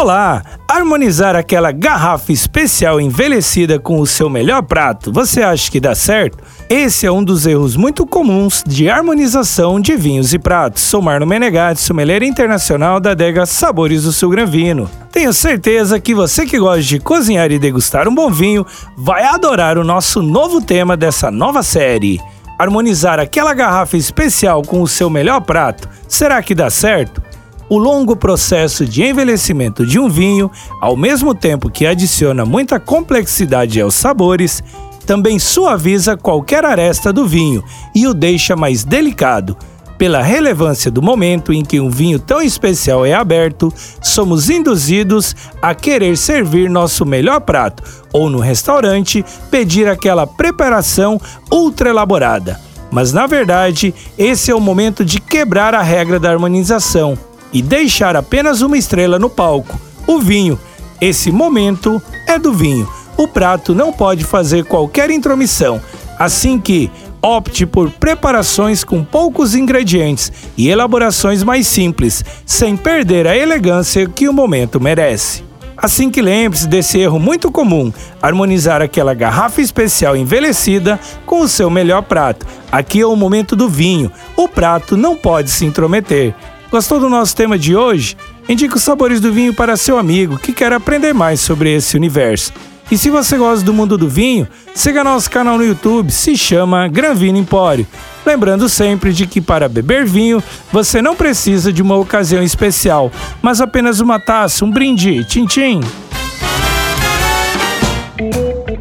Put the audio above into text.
Olá! Harmonizar aquela garrafa especial envelhecida com o seu melhor prato, você acha que dá certo? Esse é um dos erros muito comuns de harmonização de vinhos e pratos. Sou Marno Menegatti, sommelier internacional da adega Sabores do Sul Gran Vino. Tenho certeza que você que gosta de cozinhar e degustar um bom vinho vai adorar o nosso novo tema dessa nova série. Harmonizar aquela garrafa especial com o seu melhor prato, será que dá certo? O longo processo de envelhecimento de um vinho, ao mesmo tempo que adiciona muita complexidade aos sabores, também suaviza qualquer aresta do vinho e o deixa mais delicado. Pela relevância do momento em que um vinho tão especial é aberto, somos induzidos a querer servir nosso melhor prato ou no restaurante pedir aquela preparação ultra elaborada. Mas na verdade, esse é o momento de quebrar a regra da harmonização e deixar apenas uma estrela no palco, o vinho. Esse momento é do vinho. O prato não pode fazer qualquer intromissão, assim que opte por preparações com poucos ingredientes e elaborações mais simples, sem perder a elegância que o momento merece. Assim que lembre-se desse erro muito comum, harmonizar aquela garrafa especial envelhecida com o seu melhor prato. Aqui é o momento do vinho, o prato não pode se intrometer. Gostou do nosso tema de hoje? Indique os sabores do vinho para seu amigo que quer aprender mais sobre esse universo. E se você gosta do mundo do vinho, siga nosso canal no YouTube, se chama Gran Vino Empório. Lembrando sempre de que para beber vinho, você não precisa de uma ocasião especial, mas apenas uma taça, um brinde, tchim tchim.